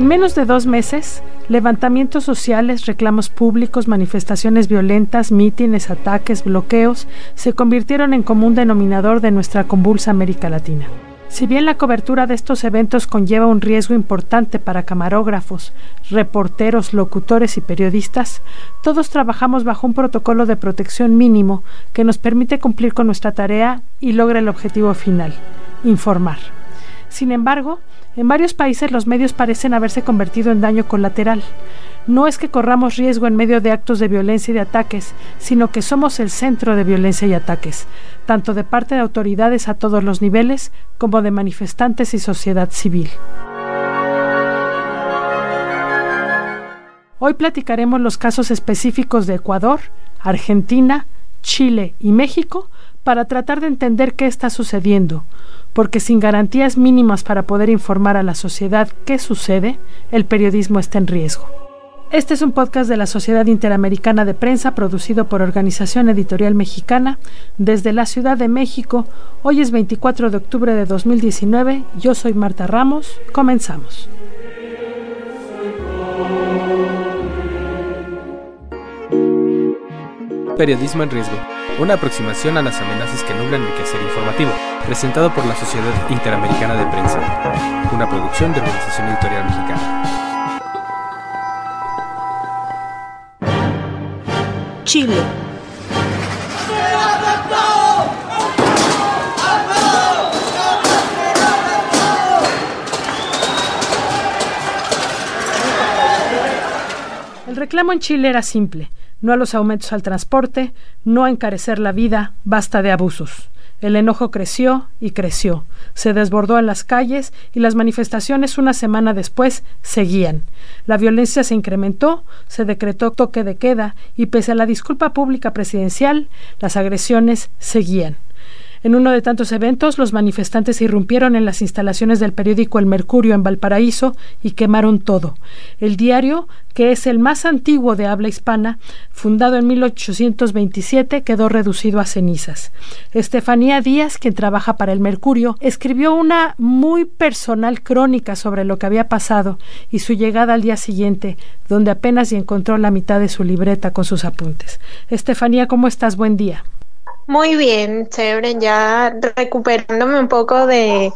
En menos de dos meses, levantamientos sociales, reclamos públicos, manifestaciones violentas, mítines, ataques, bloqueos se convirtieron en común denominador de nuestra convulsa América Latina. Si bien la cobertura de estos eventos conlleva un riesgo importante para camarógrafos, reporteros, locutores y periodistas, todos trabajamos bajo un protocolo de protección mínimo que nos permite cumplir con nuestra tarea y logra el objetivo final, informar. Sin embargo, en varios países los medios parecen haberse convertido en daño colateral. No es que corramos riesgo en medio de actos de violencia y de ataques, sino que somos el centro de violencia y ataques, tanto de parte de autoridades a todos los niveles como de manifestantes y sociedad civil. Hoy platicaremos los casos específicos de Ecuador, Argentina, Chile y México para tratar de entender qué está sucediendo, porque sin garantías mínimas para poder informar a la sociedad qué sucede, el periodismo está en riesgo. Este es un podcast de la Sociedad Interamericana de Prensa producido por Organización Editorial Mexicana desde la Ciudad de México. Hoy es 24 de octubre de 2019. Yo soy Marta Ramos. Comenzamos. Periodismo en riesgo. Una aproximación a las amenazas que nublan el quehacer informativo. Presentado por la Sociedad Interamericana de Prensa. Una producción de Organización Editorial Mexicana. Chile. El reclamo en Chile era simple, no a los aumentos al transporte, no a encarecer la vida, basta de abusos. El enojo creció y creció, se desbordó en las calles y las manifestaciones una semana después seguían. La violencia se incrementó, se decretó toque de queda y pese a la disculpa pública presidencial, las agresiones seguían. En uno de tantos eventos, los manifestantes irrumpieron en las instalaciones del periódico El Mercurio en Valparaíso y quemaron todo. El diario, que es el más antiguo de habla hispana, fundado en 1827, quedó reducido a cenizas. Estefanía Díaz, quien trabaja para El Mercurio, escribió una muy personal crónica sobre lo que había pasado y su llegada al día siguiente, donde apenas y encontró la mitad de su libreta con sus apuntes. Estefanía, ¿cómo estás? Buen día. Muy bien, chévere, ya recuperándome un poco de,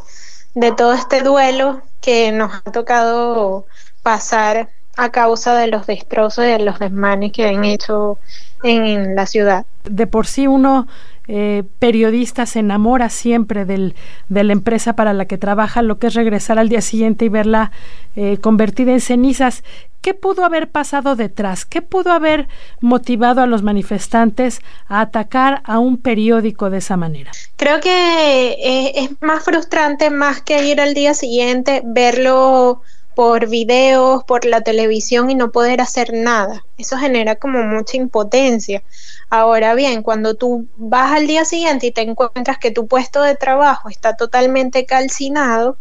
todo este duelo que nos ha tocado pasar a causa de los destrozos y de los desmanes que han hecho en la ciudad. De por sí uno eh, periodista se enamora siempre del, de la empresa para la que trabaja, lo que es regresar al día siguiente y verla eh, convertida en cenizas. ¿Qué pudo haber pasado detrás? ¿Qué pudo haber motivado a los manifestantes a atacar a un periódico de esa manera? Creo que eh, es más frustrante más que ir al día siguiente, verlo por videos, por la televisión y no poder hacer nada. Eso genera como mucha impotencia. Ahora bien, cuando tú vas al día siguiente y te encuentras que tu puesto de trabajo está totalmente calcinado,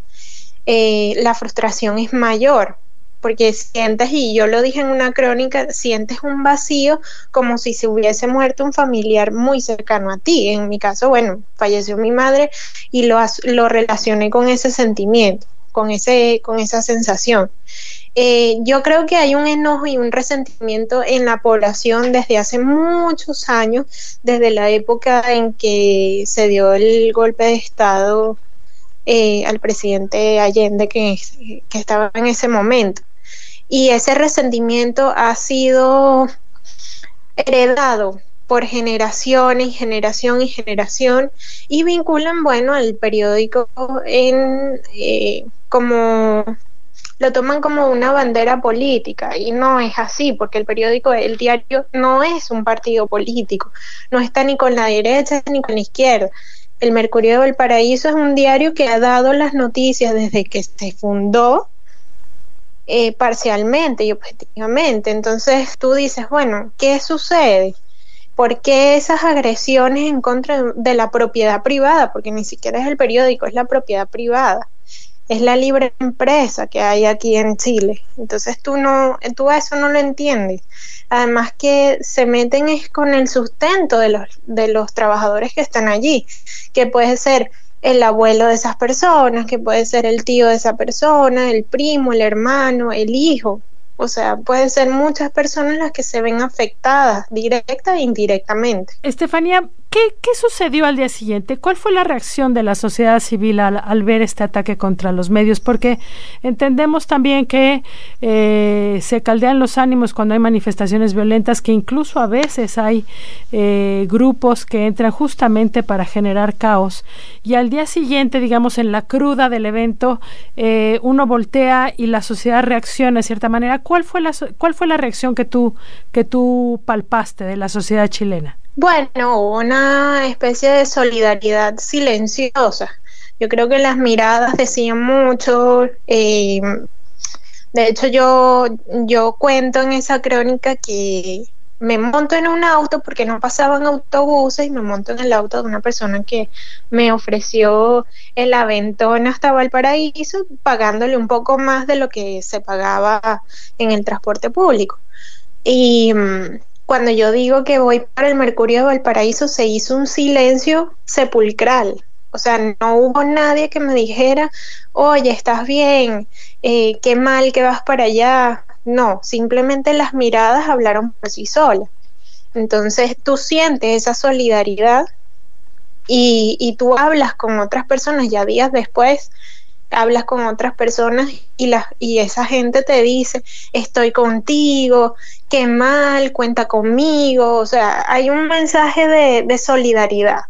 eh, la frustración es mayor, porque sientes, y yo lo dije en una crónica, sientes un vacío como si se hubiese muerto un familiar muy cercano a ti. En mi caso, bueno, falleció mi madre y lo, lo relacioné con ese sentimiento, con, ese, con esa sensación. Eh, yo creo que hay un enojo y un resentimiento en la población desde hace muchos años, desde la época en que se dio el golpe de Estado eh, al presidente Allende que, que estaba en ese momento y ese resentimiento ha sido heredado por generaciones, generación y generación y vinculan, bueno, al periódico en, eh, como lo toman como una bandera política y no es así, porque el periódico, el diario no es un partido político, no está ni con la derecha ni con la izquierda. El Mercurio del Paraíso es un diario que ha dado las noticias desde que se fundó eh, parcialmente y objetivamente. Entonces tú dices, bueno, ¿qué sucede? ¿Por qué esas agresiones en contra de la propiedad privada? Porque ni siquiera es el periódico, es la propiedad privada. Es la libre empresa que hay aquí en Chile. Entonces tú no, tú eso no lo entiendes. Además que se meten es con el sustento de los, de los trabajadores que están allí, que puede ser el abuelo de esas personas, que puede ser el tío de esa persona, el primo, el hermano, el hijo. O sea, pueden ser muchas personas las que se ven afectadas, directa e indirectamente. Estefanía, ¿qué, sucedió al día siguiente? ¿Cuál fue la reacción de la sociedad civil al, ver este ataque contra los medios? Porque entendemos también que eh, se caldean los ánimos cuando hay manifestaciones violentas, que incluso a veces hay eh, grupos que entran justamente para generar caos. Y al día siguiente, digamos, en la cruda del evento, eh, uno voltea y la sociedad reacciona de cierta manera. ¿Cuál fue la, cuál fue la reacción que tú, que tú palpaste de la sociedad chilena? Bueno, una especie de solidaridad silenciosa. Yo creo que las miradas decían mucho. Eh, de hecho, yo, yo cuento en esa crónica que me monto en un auto porque no pasaban autobuses y me monto en el auto de una persona que me ofreció el aventón hasta Valparaíso, pagándole un poco más de lo que se pagaba en el transporte público. Y mm, cuando yo digo que voy para el Mercurio de Valparaíso, se hizo un silencio sepulcral. O sea, no hubo nadie que me dijera, oye, estás bien, eh, qué mal que vas para allá. No, simplemente las miradas hablaron por sí solas. Entonces tú sientes esa solidaridad y, y tú hablas con otras personas ya días después hablas con otras personas y, la, y esa gente te dice, estoy contigo, qué mal, cuenta conmigo, o sea, hay un mensaje de, solidaridad.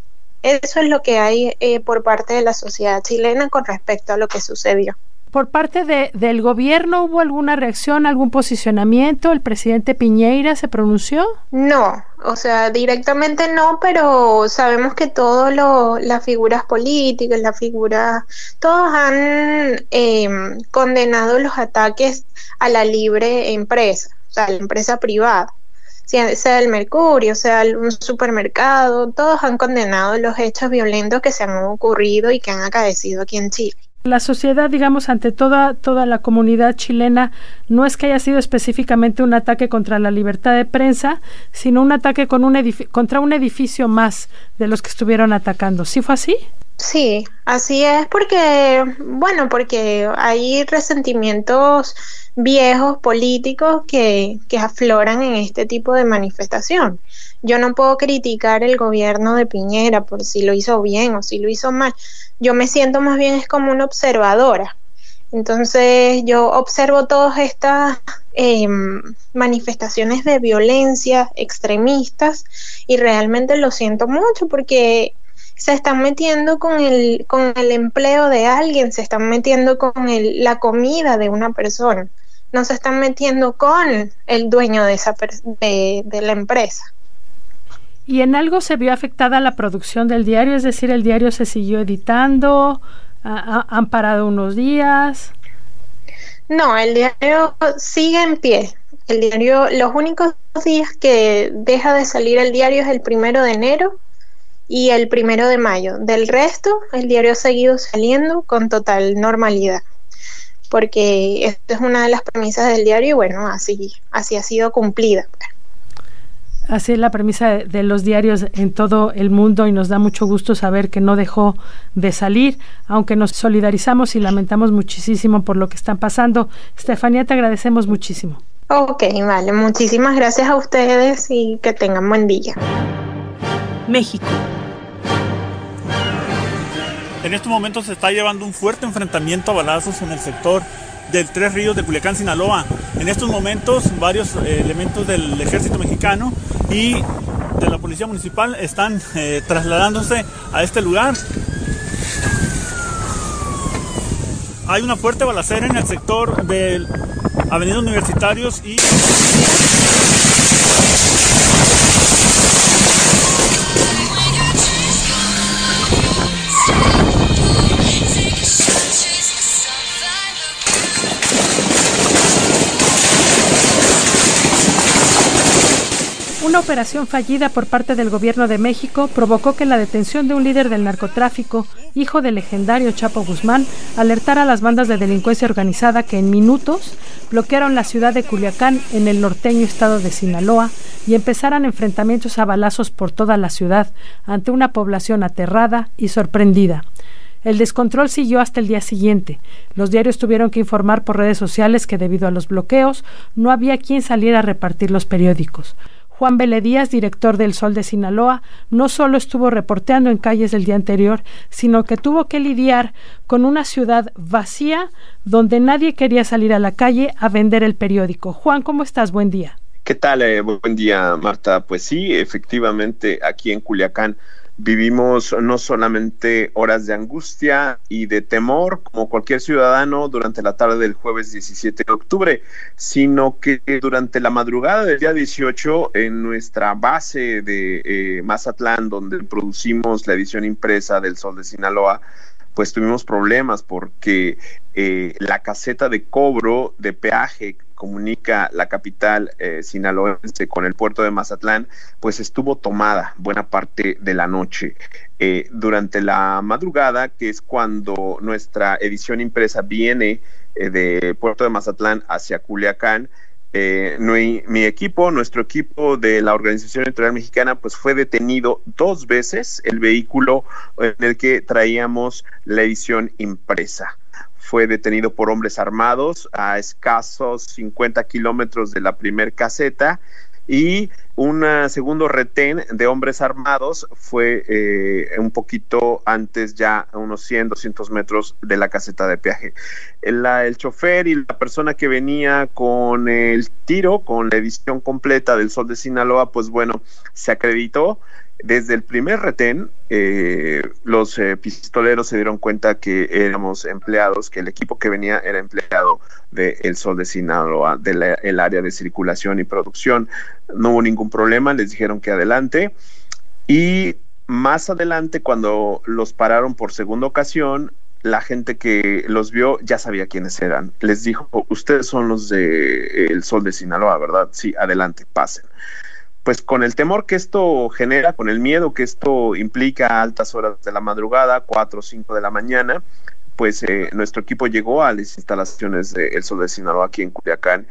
Eso es lo que hay eh, por parte de la sociedad chilena con respecto a lo que sucedió por parte de, del gobierno hubo alguna reacción, algún posicionamiento? ¿El presidente Piñeira se pronunció? No, o sea, directamente no, pero sabemos que todas las figuras políticas, las figuras, todos han em, condenado los ataques a la libre empresa, o sea, la empresa privada sea el Mercurio, sea un supermercado, todos han condenado los hechos violentos que se han ocurrido y que han acaecido aquí en Chile. La sociedad, digamos, ante toda, toda la comunidad chilena, no es que haya sido específicamente un ataque contra la libertad de prensa, sino un ataque con un contra un edificio más de los que estuvieron atacando. ¿Sí fue así? Sí, así es porque, bueno, porque hay resentimientos viejos políticos que, que afloran en este tipo de manifestación. Yo no puedo criticar el gobierno de Piñera por si lo hizo bien o si lo hizo mal yo me siento más bien es como una observadora. Entonces yo observo todas estas em, manifestaciones de violencia extremistas y realmente lo siento mucho porque se están metiendo con el, con el empleo de alguien, se están metiendo con el, la comida de una persona, no se están metiendo con el dueño de, esa, de, de la empresa. ¿Y en algo se vio afectada la producción del diario? Es decir, el diario se siguió editando, han parado unos días. No, el diario sigue en pie. El diario, los únicos días que deja de salir el diario es el primero de enero y el primero de mayo. Del resto, el diario ha seguido saliendo con total normalidad, porque esta es una de las premisas del diario y bueno, así, así ha sido cumplida. Pues. Así es la premisa de, los diarios en todo el mundo y nos da mucho gusto saber que no dejó de salir, aunque nos solidarizamos y lamentamos muchísimo por lo que están pasando. Estefanía, te agradecemos muchísimo. Ok, vale, muchísimas gracias a ustedes y que tengan buen día. México. En estos momentos se está llevando un fuerte enfrentamiento a balazos en el sector del Tres Ríos de Culiacán, Sinaloa. En estos momentos varios eh, elementos del ejército mexicano y de la policía municipal están eh, trasladándose a este lugar. hay una fuerte balacera en el sector de Avenida Universitarios y... Una operación fallida por parte del gobierno de México provocó que la detención de un líder del narcotráfico, hijo del legendario Chapo Guzmán, alertara a las bandas de delincuencia organizada que en minutos bloquearon la ciudad de Culiacán en el norteño estado de Sinaloa y empezaran enfrentamientos a balazos por toda la ciudad ante una población aterrada y sorprendida. El descontrol siguió hasta el día siguiente. Los diarios tuvieron que informar por redes sociales que debido a los bloqueos no había quien saliera a repartir los periódicos. Juan Vélez Díaz, director del Sol de Sinaloa, no solo estuvo reporteando en calles del día anterior, sino que tuvo que lidiar con una ciudad vacía donde nadie quería salir a la calle a vender el periódico. Juan, ¿cómo estás? Buen día. ¿Qué tal? Eh, buen día, Marta. Pues sí, efectivamente, aquí en Culiacán Vivimos no solamente horas de angustia y de temor, como cualquier ciudadano, durante la tarde del jueves 17 de octubre, sino que durante la madrugada del día 18, en nuestra base de eh, Mazatlán, donde producimos la edición impresa del Sol de Sinaloa, pues tuvimos problemas porque eh, la caseta de cobro de peaje comunica la capital eh, sinaloense con el puerto de Mazatlán, pues estuvo tomada buena parte de la noche. Eh, durante la madrugada, que es cuando nuestra edición impresa viene eh, del puerto de Mazatlán hacia Culiacán, mi, equipo, nuestro equipo de la Organización Editorial Mexicana, pues fue detenido dos veces el vehículo en el que traíamos la edición impresa fue detenido por hombres armados a escasos 50 kilómetros de la primer caseta y un segundo retén de hombres armados fue eh, un poquito antes ya, unos 100, 200 metros de la caseta de peaje. El, el, chofer y la persona que venía con el tiro, con la edición completa del Sol de Sinaloa, pues bueno, se acreditó, desde el primer retén, eh, los eh, pistoleros se dieron cuenta que éramos empleados, que el equipo que venía era empleado del El Sol de Sinaloa, del área de circulación y producción. No hubo ningún problema, les dijeron que adelante. Y más adelante, cuando los pararon por segunda ocasión, la gente que los vio ya sabía quiénes eran. Les dijo, ustedes son los de El Sol de Sinaloa, ¿verdad? Sí, adelante, pasen pues con el temor que esto genera, con el miedo que esto implica a altas horas de la madrugada, 4 o 5 de la mañana, pues eh, nuestro equipo llegó a las instalaciones de El Sol de Sinaloa aquí en Culiacán.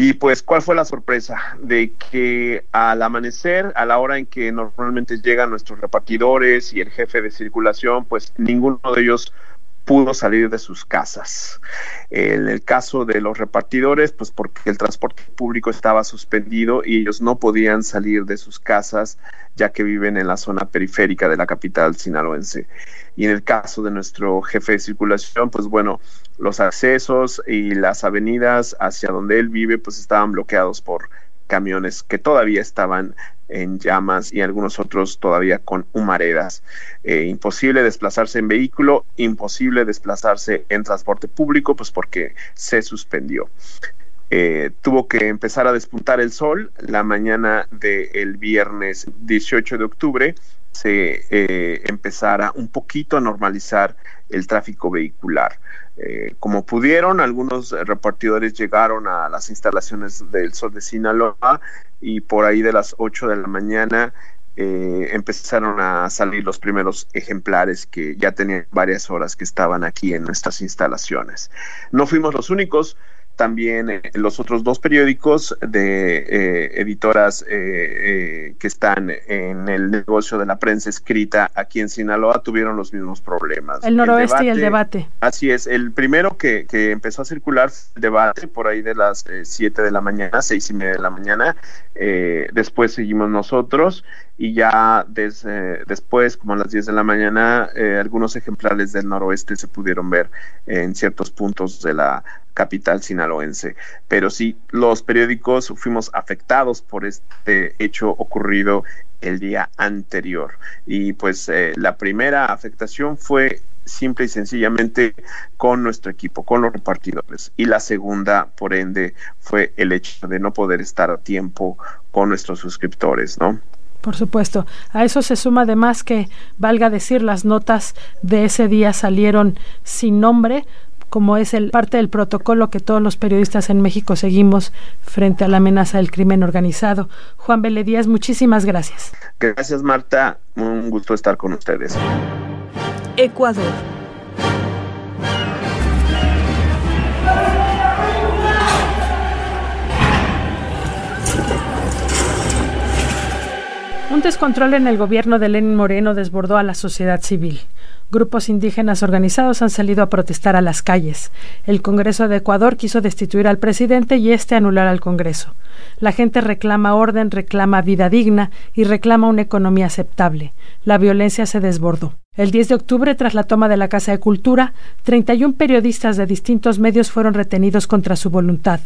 Y pues, ¿cuál fue la sorpresa? De que al amanecer, a la hora en que normalmente llegan nuestros repartidores y el jefe de circulación, pues ninguno de ellos pudo salir de sus casas. En el caso de los repartidores, pues porque el transporte público estaba suspendido y ellos no podían salir de sus casas ya que viven en la zona periférica de la capital sinaloense. Y en el caso de nuestro jefe de circulación, pues bueno, los accesos y las avenidas hacia donde él vive pues estaban bloqueados por camiones que todavía estaban en llamas y algunos otros todavía con humaredas. Eh, imposible desplazarse en vehículo, imposible desplazarse en transporte público, pues porque se suspendió. Eh, tuvo que empezar a despuntar el sol la mañana del viernes 18 de octubre, se eh, empezara un poquito a normalizar el tráfico vehicular. Eh, como pudieron, algunos repartidores llegaron a las instalaciones del Sol de Sinaloa y por ahí de las 8 de la mañana eh, empezaron a salir los primeros ejemplares que ya tenían varias horas que estaban aquí en nuestras instalaciones. No fuimos los únicos, también eh, los otros dos periódicos de eh, editoras eh, que están en el negocio de la prensa escrita aquí en Sinaloa tuvieron los mismos problemas. El noroeste y el debate. Así es, el primero que, que empezó a circular el debate por ahí de las 7 de la mañana, seis y media de la mañana, después seguimos nosotros y ya después, como a las 10 de la mañana, algunos ejemplares del noroeste se pudieron ver en ciertos puntos de la capital sinaloense. Pero sí, los periódicos fuimos afectados por este hecho ocurrido el día anterior. Y pues eh, la primera afectación fue simple y sencillamente con nuestro equipo, con los repartidores. Y la segunda, por ende, fue el hecho de no poder estar a tiempo con nuestros suscriptores, ¿no? Por supuesto. A eso se suma además que, valga decir, las notas de ese día salieron sin nombre, como es el, parte del protocolo que todos los periodistas en México seguimos frente a la amenaza del crimen organizado. Juan Díaz, muchísimas gracias. Gracias, Marta. Un gusto estar con ustedes. Ecuador. Un descontrol en el gobierno de Lenin Moreno desbordó a la sociedad civil. Grupos indígenas organizados han salido a protestar a las calles. El Congreso de Ecuador quiso destituir al presidente y este anular al Congreso. La gente reclama orden, reclama vida digna y reclama una economía aceptable. La violencia se desbordó. El 10 de octubre, tras la toma de la Casa de Cultura, 31 periodistas de distintos medios fueron retenidos contra su voluntad.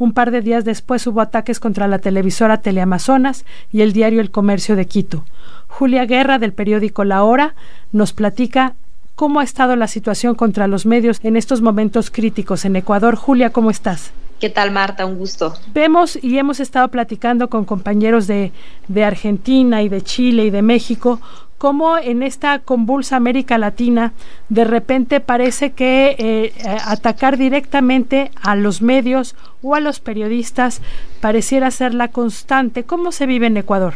Un par de días después hubo ataques contra la televisora Teleamazonas y el diario El Comercio de Quito. Julia Guerra, del periódico La Hora, nos platica cómo ha estado la situación contra los medios en estos momentos críticos en Ecuador. Julia, ¿cómo estás? ¿Qué tal, Marta? Un gusto. Vemos y hemos estado platicando con compañeros de, de Argentina y de Chile y de México cómo en esta convulsa América Latina de repente parece que eh, atacar directamente a los medios o a los periodistas pareciera ser la constante. ¿Cómo se vive en Ecuador?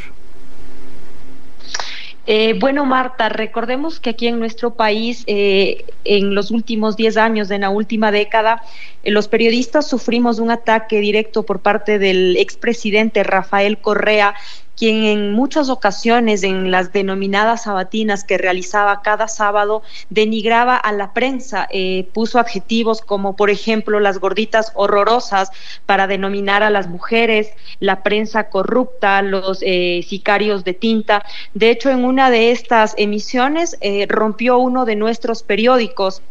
Eh, bueno, Marta, recordemos que aquí en nuestro país, eh, en los últimos 10 años, en la última década, los periodistas sufrimos un ataque directo por parte del expresidente Rafael Correa, quien en muchas ocasiones en las denominadas sabatinas que realizaba cada sábado denigraba a la prensa, eh, puso adjetivos como por ejemplo las gorditas horrorosas para denominar a las mujeres, la prensa corrupta, los eh, sicarios de tinta. De hecho, en una de estas emisiones eh, rompió uno de nuestros periódicos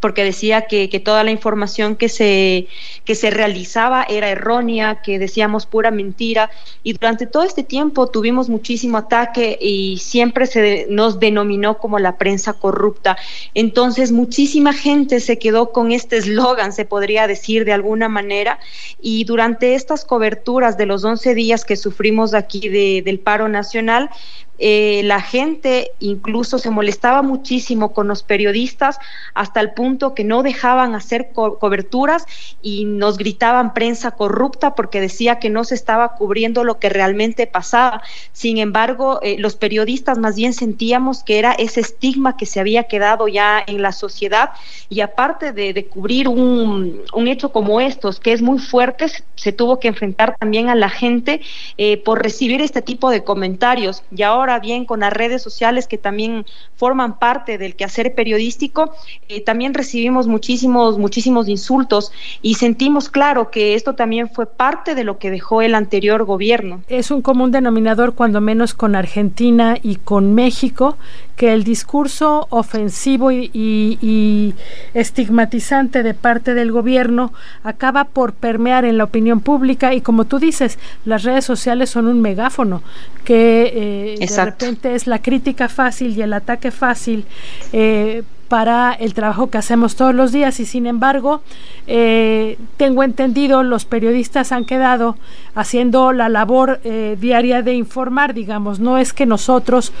porque decía que, que, toda la información que se, que se realizaba era errónea, que decíamos pura mentira. Y durante todo este tiempo tuvimos muchísimo ataque y siempre se nos denominó como la prensa corrupta. Entonces, muchísima gente se quedó con este eslogan, se podría decir de alguna manera. Y durante estas coberturas de los 11 días que sufrimos aquí de, del paro nacional, eh, la gente incluso se molestaba muchísimo con los periodistas hasta el punto que no dejaban hacer coberturas y nos gritaban prensa corrupta porque decía que no se estaba cubriendo lo que realmente pasaba. Sin embargo, eh, los periodistas más bien sentíamos que era ese estigma que se había quedado ya en la sociedad y aparte de, cubrir un, hecho como estos, que es muy fuerte, se tuvo que enfrentar también a la gente eh, por recibir este tipo de comentarios. Y ahora bien con las redes sociales que también forman parte del quehacer periodístico, eh, también recibimos muchísimos, muchísimos insultos y sentimos claro que esto también fue parte de lo que dejó el anterior gobierno. Es un común denominador, cuando menos con Argentina y con México, que el discurso ofensivo y, y estigmatizante de parte del gobierno acaba por permear en la opinión pública y como tú dices, las redes sociales son un megáfono que eh, de repente es la crítica fácil y el ataque fácil eh, para el trabajo que hacemos todos los días y sin embargo eh, tengo entendido los periodistas han quedado haciendo la labor diaria de informar digamos no es que nosotros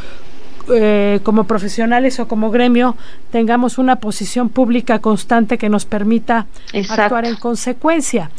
como profesionales o como gremio tengamos una posición pública constante que nos permita actuar en consecuencia.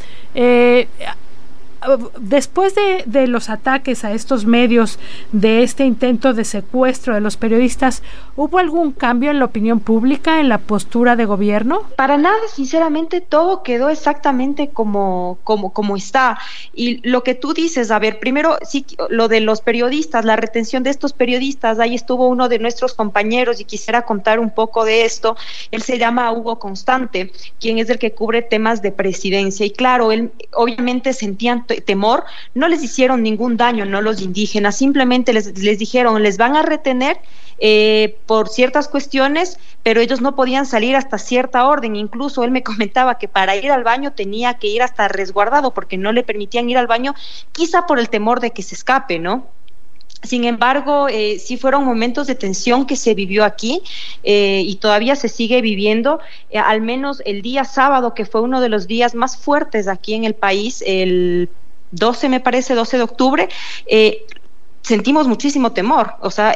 Después de, los ataques a estos medios, de este intento de secuestro de los periodistas, ¿hubo algún cambio en la opinión pública, en la postura de gobierno? Para nada, sinceramente, todo quedó exactamente como, como, como está. Y lo que tú dices, a ver, primero, sí, lo de los periodistas, la retención de estos periodistas, ahí estuvo uno de nuestros compañeros y quisiera contar un poco de esto. Él se llama Hugo Constante, quien es el que cubre temas de presidencia. Y claro, él obviamente sentían temor, no les hicieron ningún daño, no los indígenas, simplemente les, les dijeron, les van a retener eh, por ciertas cuestiones, pero ellos no podían salir hasta cierta orden. Incluso él me comentaba que para ir al baño tenía que ir hasta resguardado porque no le permitían ir al baño, quizá por el temor de que se escape, ¿no? Sin embargo, eh, sí fueron momentos de tensión que se vivió aquí eh, y todavía se sigue viviendo. Eh, al menos el día sábado, que fue uno de los días más fuertes aquí en el país, el 12 me parece, 12 de octubre, sentimos muchísimo temor. O sea,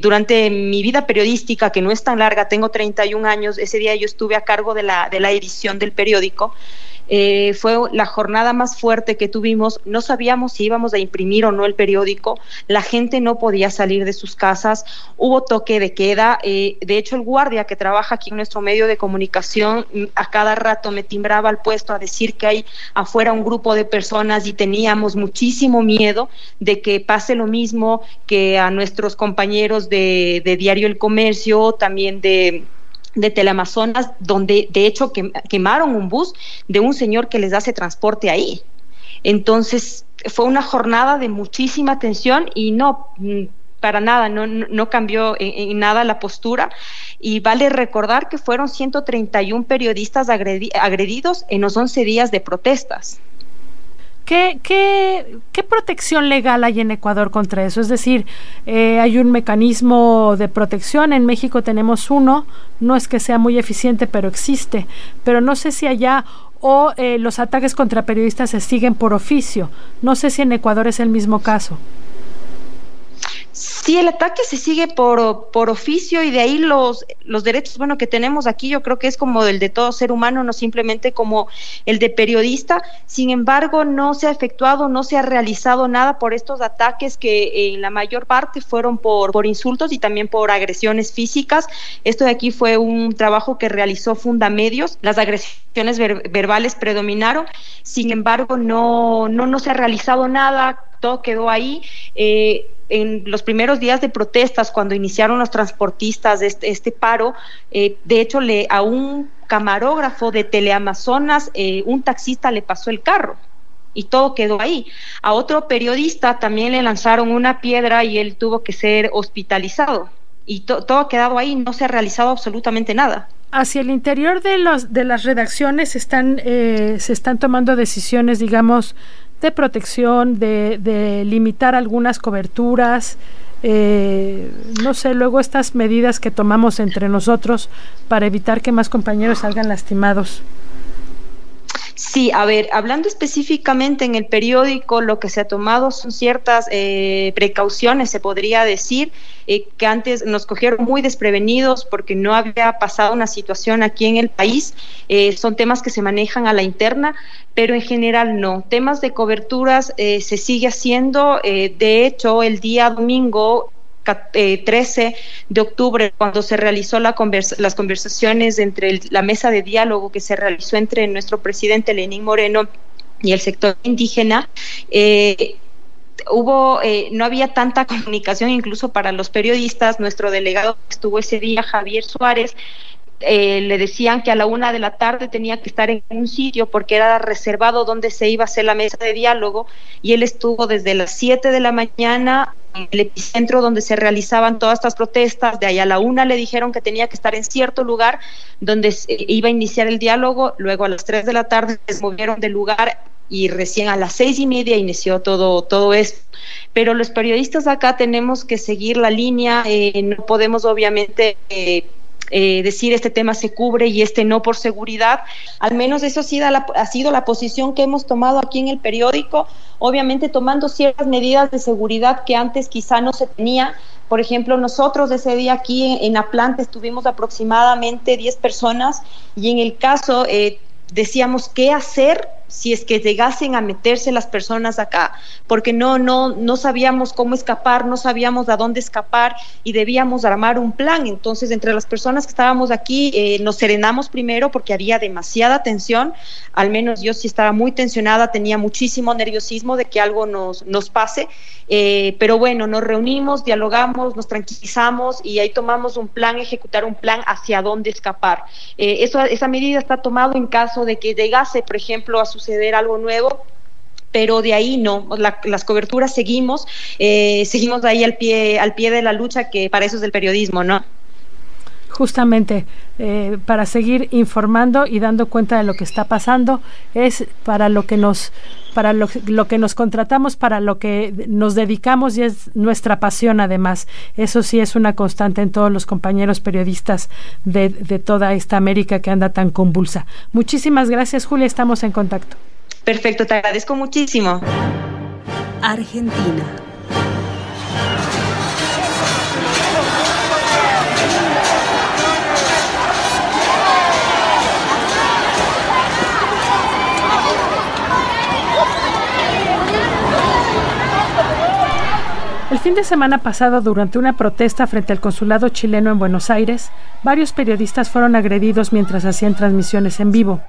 durante mi vida periodística, que no es tan larga, tengo 31 años, ese día yo estuve a cargo de la, de la edición del periódico. Eh, fue la jornada más fuerte que tuvimos. No sabíamos si íbamos a imprimir o no el periódico. La gente no podía salir de sus casas. Hubo toque de queda. Eh, de hecho, el guardia que trabaja aquí en nuestro medio de comunicación mm, a cada rato me timbraba al puesto a decir que hay afuera un grupo de personas y teníamos muchísimo miedo de que pase lo mismo que a nuestros compañeros de, de Diario El Comercio, también de de Teleamazonas, donde de hecho quemaron un bus de un señor que les hace transporte ahí. Entonces, fue una jornada de muchísima tensión y no, mm, para nada, no, no cambió en, nada la postura. Y vale recordar que fueron 131 periodistas agredidos en los 11 días de protestas. ¿Qué, qué, qué protección legal hay en Ecuador contra eso? Es decir, eh, hay un mecanismo de protección, en México tenemos uno, no es que sea muy eficiente, pero existe, pero no sé si allá o eh, los ataques contra periodistas se siguen por oficio. No sé si en Ecuador es el mismo caso. Sí, el ataque se sigue por, por oficio y de ahí los, los derechos, bueno, que tenemos aquí yo creo que es como el de todo ser humano, no simplemente como el de periodista. Sin embargo, no se ha efectuado, no se ha realizado nada por estos ataques que en la mayor parte fueron por, por insultos y también por agresiones físicas. Esto de aquí fue un trabajo que realizó Fundamedios. Las agresiones verbales predominaron. Sin embargo, no, no, no se ha realizado nada, todo quedó ahí. Eh, en los primeros días de protestas, cuando iniciaron los transportistas este, este paro, eh, de hecho le, a un camarógrafo de Teleamazonas, eh, un taxista le pasó el carro y todo quedó ahí. A otro periodista también le lanzaron una piedra y él tuvo que ser hospitalizado. Y todo ha quedado ahí, no se ha realizado absolutamente nada. Hacia el interior de, de las redacciones están, eh, se están tomando decisiones, digamos, de protección, de, de limitar algunas coberturas, eh, no sé, luego estas medidas que tomamos entre nosotros para evitar que más compañeros salgan lastimados. Sí, a ver, hablando específicamente en el periódico, lo que se ha tomado son ciertas eh, precauciones, se podría decir, eh, que antes nos cogieron muy desprevenidos porque no había pasado una situación aquí en el país. Eh, son temas que se manejan a la interna, pero en general no. Temas de coberturas se sigue haciendo. de hecho, el día domingo 13 eh, de octubre, cuando se realizó la las conversaciones entre la mesa de diálogo que se realizó entre nuestro presidente Lenín Moreno y el sector indígena, eh, hubo, eh, no había tanta comunicación incluso para los periodistas. Nuestro delegado estuvo ese día, Javier Suárez, eh, le decían que a la una de la tarde tenía que estar en un sitio porque era reservado donde se iba a hacer la mesa de diálogo y él estuvo desde las siete de la mañana el epicentro donde se realizaban todas estas protestas, de ahí a la una le dijeron que tenía que estar en cierto lugar donde iba a iniciar el diálogo, luego a las tres de la tarde se movieron del lugar y recién a las seis y media inició todo, todo esto. Pero los periodistas acá tenemos que seguir la línea, eh, no podemos obviamente eh, eh, decir este tema se cubre y este no por seguridad. Al menos eso la, ha sido la posición que hemos tomado aquí en el periódico, obviamente tomando ciertas medidas de seguridad que antes quizá no se tenía. Por ejemplo, nosotros ese día aquí en, en Aplante estuvimos aproximadamente 10 personas y en el caso eh, decíamos qué hacer si es que llegasen a meterse las personas acá, porque no, no, no sabíamos cómo escapar, no sabíamos a dónde escapar y debíamos armar un plan. Entonces, entre las personas que estábamos aquí, eh, nos serenamos primero porque había demasiada tensión, al menos yo sí estaba muy tensionada, tenía muchísimo nerviosismo de que algo nos, nos pase, eh, pero bueno, nos reunimos, dialogamos, nos tranquilizamos y ahí tomamos un plan, ejecutar un plan hacia dónde escapar. Eh, esa medida está tomada en caso de que llegase, por ejemplo, a su suceder algo nuevo, pero de ahí no, las coberturas seguimos, eh, seguimos ahí al pie, al pie de la lucha, que para eso es el periodismo, ¿no? Justamente eh, para seguir informando y dando cuenta de lo que está pasando, es para lo que nos para lo, que nos contratamos, para lo que nos dedicamos y es nuestra pasión además. Eso sí es una constante en todos los compañeros periodistas de, de toda esta América que anda tan convulsa. Muchísimas gracias, Julia, estamos en contacto. Perfecto, te agradezco muchísimo. Argentina. El fin de semana pasado, durante una protesta frente al consulado chileno en Buenos Aires, varios periodistas fueron agredidos mientras hacían transmisiones en vivo.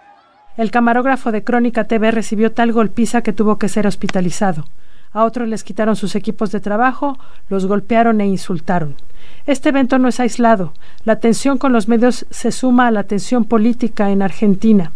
El camarógrafo de Crónica TV recibió tal golpiza que tuvo que ser hospitalizado. A otros les quitaron sus equipos de trabajo, los golpearon e insultaron. Este evento no es aislado. La tensión con los medios se suma a la tensión política en Argentina.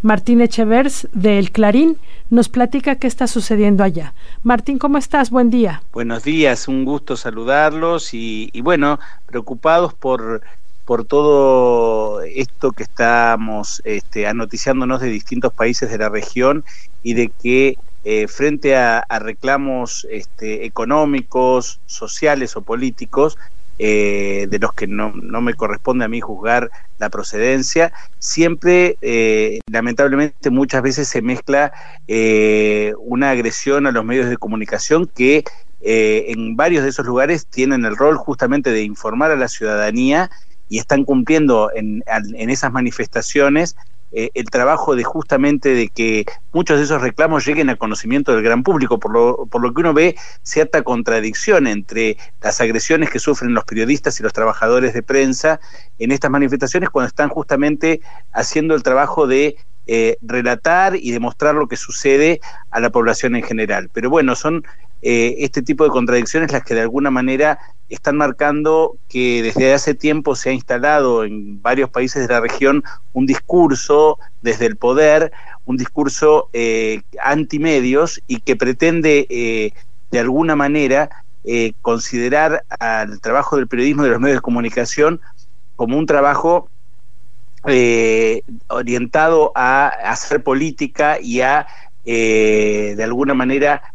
Martín Echevers, de El Clarín, nos platica qué está sucediendo allá. Martín, ¿cómo estás? Buen día. Buenos días, un gusto saludarlos y, bueno, preocupados por por todo esto que estamos este, anoticiándonos de distintos países de la región y de que eh, frente a, reclamos este, económicos, sociales o políticos, eh, de los que no, no, me corresponde a mí juzgar la procedencia, siempre, eh, lamentablemente, muchas veces se mezcla eh, una agresión a los medios de comunicación que en varios de esos lugares tienen el rol justamente de informar a la ciudadanía y están cumpliendo en, en esas manifestaciones eh, el trabajo de justamente de que muchos de esos reclamos lleguen a conocimiento del gran público, por lo, por lo que uno ve cierta contradicción entre las agresiones que sufren los periodistas y los trabajadores de prensa en estas manifestaciones cuando están justamente haciendo el trabajo de eh, relatar y demostrar lo que sucede a la población en general. Pero bueno, son eh, este tipo de contradicciones las que de alguna manera están marcando que desde hace tiempo se ha instalado en varios países de la región un discurso desde el poder, un discurso eh, antimedios y que pretende eh, de alguna manera eh, considerar al trabajo del periodismo de los medios de comunicación como un trabajo orientado a hacer política y a de alguna manera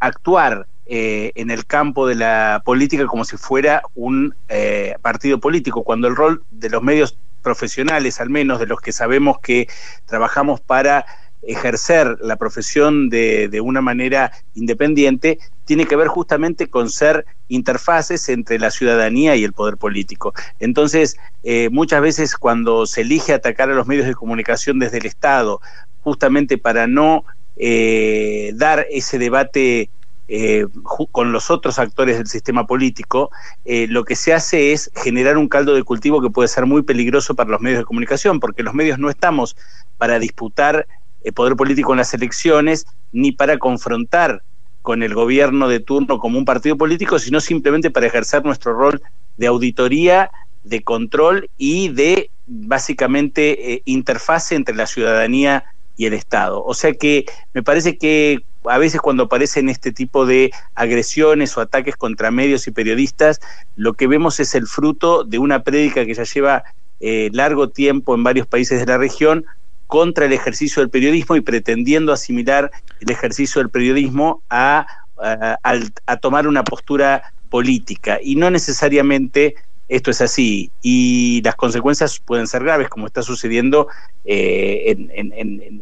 actuar eh, en el campo de la política como si fuera un eh, partido político, cuando el rol de los medios profesionales, al menos de los que sabemos que trabajamos para ejercer la profesión de, de, una manera independiente, tiene que ver justamente con ser interfaces entre la ciudadanía y el poder político. Entonces, eh, muchas veces cuando se elige atacar a los medios de comunicación desde el Estado, justamente para no dar ese debate eh, con los otros actores del sistema político, eh, lo que se hace es generar un caldo de cultivo que puede ser muy peligroso para los medios de comunicación, porque los medios no estamos para disputar el eh, poder político en las elecciones, ni para confrontar con el gobierno de turno como un partido político, sino simplemente para ejercer nuestro rol de auditoría, de control y de básicamente interfase entre la ciudadanía y el Estado. O sea que me parece que a veces cuando aparecen este tipo de agresiones o ataques contra medios y periodistas, lo que vemos es el fruto de una prédica que ya lleva eh, largo tiempo en varios países de la región contra el ejercicio del periodismo y pretendiendo asimilar el ejercicio del periodismo a, a tomar una postura política y no necesariamente esto es así. Y las consecuencias pueden ser graves, como está sucediendo, eh,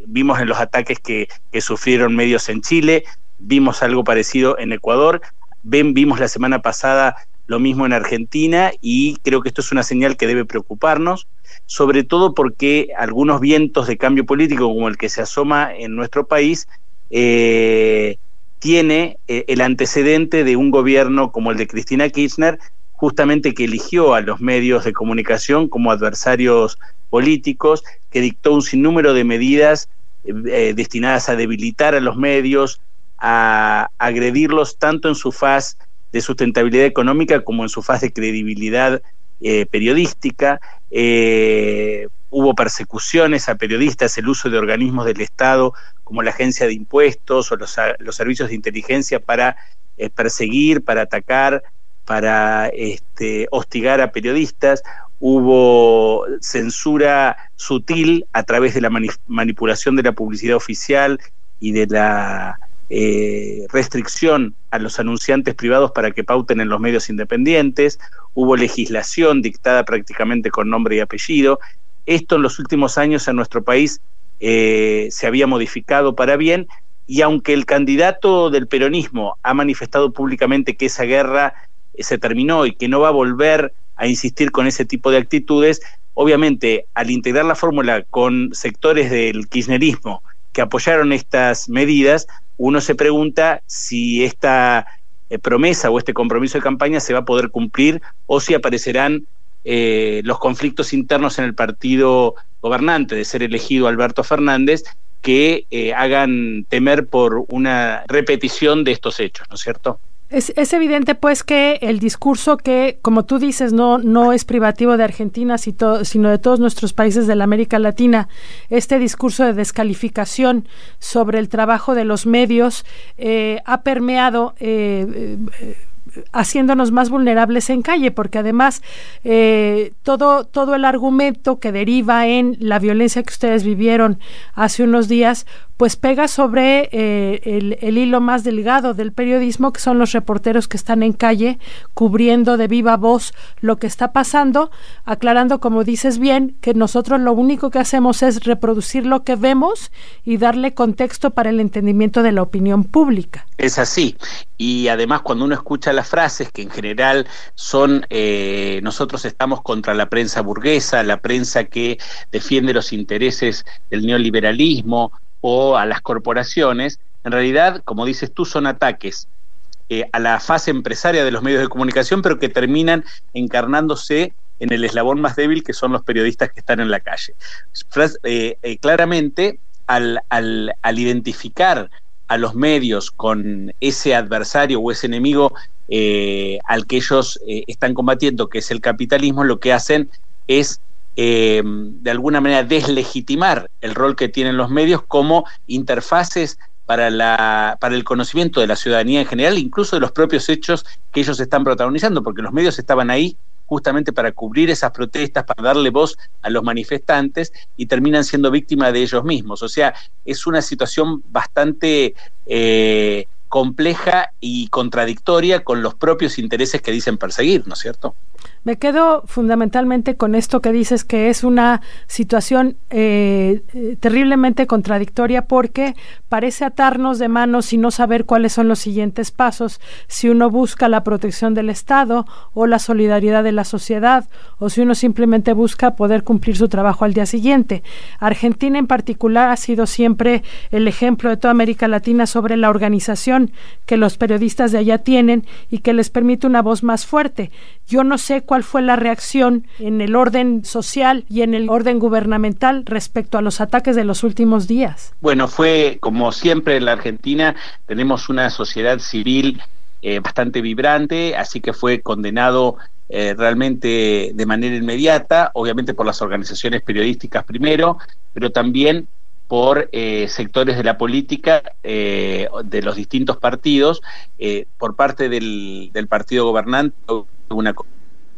vimos en los ataques que, sufrieron medios en Chile, vimos algo parecido en Ecuador, ven, vimos la semana pasada lo mismo en Argentina y creo que esto es una señal que debe preocuparnos, sobre todo porque algunos vientos de cambio político como el que se asoma en nuestro país, eh, tiene eh, el antecedente de un gobierno como el de Cristina Kirchner, justamente que eligió a los medios de comunicación como adversarios políticos, que dictó un sinnúmero de medidas eh, eh, destinadas a debilitar a los medios, a agredirlos tanto en su faz de sustentabilidad económica como en su faz de credibilidad eh, periodística. hubo persecuciones a periodistas, el uso de organismos del Estado como la agencia de impuestos o los, los servicios de inteligencia para perseguir, para atacar, para este, hostigar a periodistas, hubo censura sutil a través de la manipulación de la publicidad oficial y de la eh, restricción a los anunciantes privados para que pauten en los medios independientes, hubo legislación dictada prácticamente con nombre y apellido. Esto en los últimos años en nuestro país eh, se había modificado para bien y aunque el candidato del peronismo ha manifestado públicamente que esa guerra se terminó y que no va a volver a insistir con ese tipo de actitudes, obviamente al integrar la fórmula con sectores del kirchnerismo que apoyaron estas medidas, uno se pregunta si esta eh, promesa o este compromiso de campaña se va a poder cumplir o si aparecerán eh, los conflictos internos en el partido gobernante de ser elegido Alberto Fernández que eh, hagan temer por una repetición de estos hechos, ¿no es cierto? Es, evidente, pues, que el discurso que, como tú dices, no, no es privativo de Argentina, sino de todos nuestros países de la América Latina, este discurso de descalificación sobre el trabajo de los medios eh, ha permeado. Eh, eh, haciéndonos más vulnerables en calle, porque además todo, todo el argumento que deriva en la violencia que ustedes vivieron hace unos días, pues pega sobre eh, el, hilo más delgado del periodismo, que son los reporteros que están en calle cubriendo de viva voz lo que está pasando, aclarando, como dices bien, que nosotros lo único que hacemos es reproducir lo que vemos y darle contexto para el entendimiento de la opinión pública. Es así. Y además cuando uno escucha las frases, que en general son, eh, nosotros estamos contra la prensa burguesa, la prensa que defiende los intereses del neoliberalismo, o a las corporaciones, en realidad, como dices tú, son ataques eh, a la fase empresaria de los medios de comunicación, pero que terminan encarnándose en el eslabón más débil que son los periodistas que están en la calle. Eh, eh, claramente, al, al, al, identificar a los medios con ese adversario o ese enemigo al que ellos están combatiendo, que es el capitalismo, lo que hacen es eh, de alguna manera deslegitimar el rol que tienen los medios como interfaces para, la, para el conocimiento de la ciudadanía en general, incluso de los propios hechos que ellos están protagonizando, porque los medios estaban ahí justamente para cubrir esas protestas, para darle voz a los manifestantes y terminan siendo víctimas de ellos mismos. O sea, es una situación bastante eh, compleja y contradictoria con los propios intereses que dicen perseguir, ¿no es cierto? Me quedo fundamentalmente con esto que dices que es una situación eh, terriblemente contradictoria porque parece atarnos de manos y no saber cuáles son los siguientes pasos si uno busca la protección del Estado o la solidaridad de la sociedad o si uno simplemente busca poder cumplir su trabajo al día siguiente. Argentina en particular ha sido siempre el ejemplo de toda América Latina sobre la organización que los periodistas de allá tienen y que les permite una voz más fuerte. Yo no sé cuál fue la reacción en el orden social y en el orden gubernamental respecto a los ataques de los últimos días. Bueno, fue como siempre en la Argentina, tenemos una sociedad civil eh, bastante vibrante, así que fue condenado eh, realmente de manera inmediata, obviamente por las organizaciones periodísticas primero, pero también por eh, sectores de la política de los distintos partidos, por parte del, del partido gobernante, una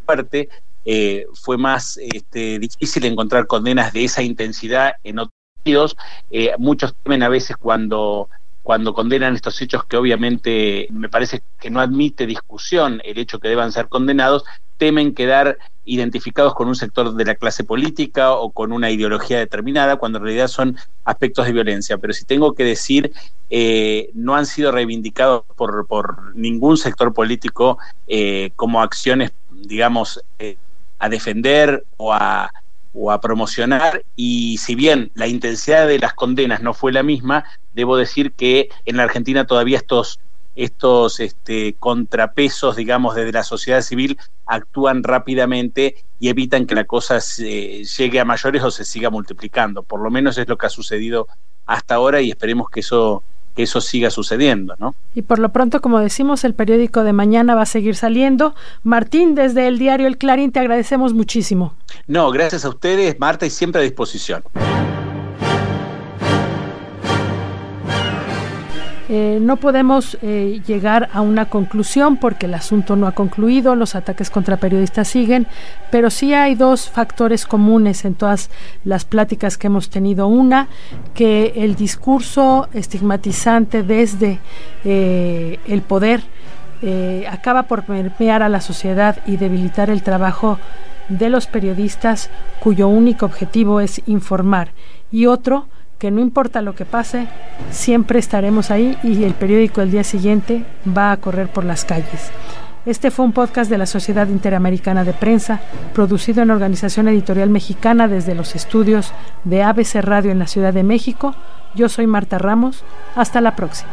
fuerte, eh, fue más este, difícil encontrar condenas de esa intensidad en otros partidos. Eh, muchos temen a veces cuando cuando condenan estos hechos que obviamente me parece que no admite discusión el hecho que deban ser condenados, temen quedar identificados con un sector de la clase política o con una ideología determinada, cuando en realidad son aspectos de violencia. Pero si tengo que decir, eh, no han sido reivindicados por, por ningún sector político eh, como acciones, digamos, eh, a defender o a, o a promocionar y si bien la intensidad de las condenas no fue la misma, debo decir que en la Argentina todavía estos estos este, contrapesos, digamos, desde la sociedad civil actúan rápidamente y evitan que la cosa llegue a mayores o se siga multiplicando. Por lo menos es lo que ha sucedido hasta ahora y esperemos que eso que eso siga sucediendo, ¿no? Y por lo pronto, como decimos, el periódico de mañana va a seguir saliendo. Martín, desde el diario El Clarín, te agradecemos muchísimo. No, gracias a ustedes, Marta, y siempre a disposición. Eh, no podemos eh, llegar a una conclusión porque el asunto no ha concluido, los ataques contra periodistas siguen, pero sí hay dos factores comunes en todas las pláticas que hemos tenido. Una, que el discurso estigmatizante desde eh, el poder acaba por permear a la sociedad y debilitar el trabajo de los periodistas cuyo único objetivo es informar. Y otro, que no importa lo que pase, siempre estaremos ahí y el periódico el día siguiente va a correr por las calles. Este fue un podcast de la Sociedad Interamericana de Prensa, producido en Organización Editorial Mexicana desde los estudios de ABC Radio en la Ciudad de México. Yo soy Marta Ramos. Hasta la próxima.